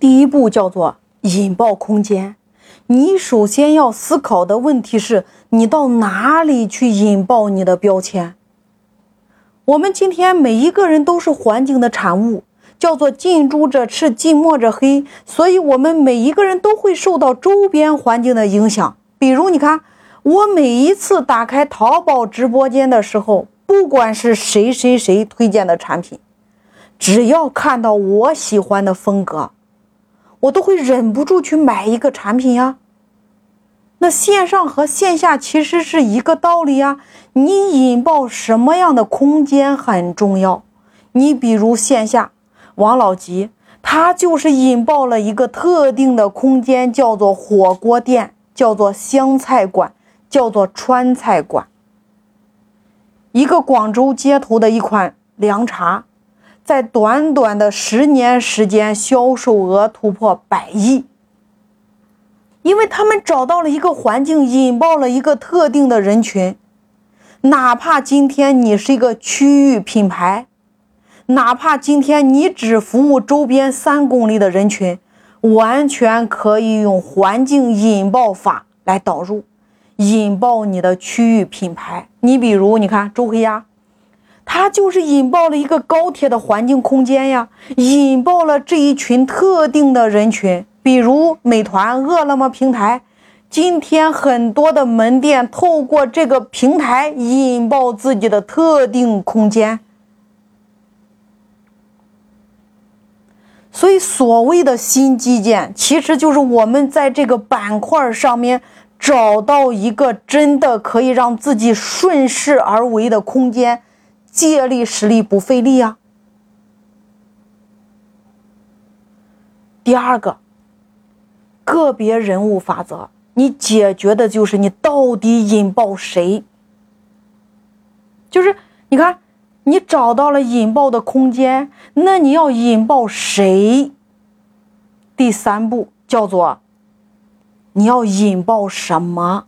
第一步叫做引爆空间。你首先要思考的问题是你到哪里去引爆你的标签。我们今天每一个人都是环境的产物，叫做近朱者赤，近墨者黑，所以我们每一个人都会受到周边环境的影响。比如，你看我每一次打开淘宝直播间的时候，不管是谁谁谁推荐的产品，只要看到我喜欢的风格。我都会忍不住去买一个产品呀。那线上和线下其实是一个道理呀。你引爆什么样的空间很重要。你比如线下，王老吉他就是引爆了一个特定的空间，叫做火锅店，叫做湘菜馆，叫做川菜馆。一个广州街头的一款凉茶。在短短的十年时间，销售额突破百亿。因为他们找到了一个环境，引爆了一个特定的人群。哪怕今天你是一个区域品牌，哪怕今天你只服务周边三公里的人群，完全可以用环境引爆法来导入，引爆你的区域品牌。你比如，你看周黑鸭。它就是引爆了一个高铁的环境空间呀，引爆了这一群特定的人群，比如美团、饿了么平台。今天很多的门店透过这个平台引爆自己的特定空间。所以，所谓的新基建，其实就是我们在这个板块上面找到一个真的可以让自己顺势而为的空间。借力使力不费力啊。第二个，个别人物法则，你解决的就是你到底引爆谁？就是你看，你找到了引爆的空间，那你要引爆谁？第三步叫做，你要引爆什么？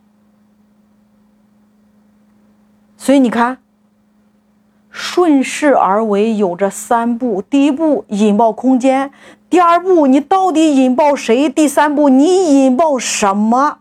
所以你看。顺势而为有着三步：第一步引爆空间，第二步你到底引爆谁？第三步你引爆什么？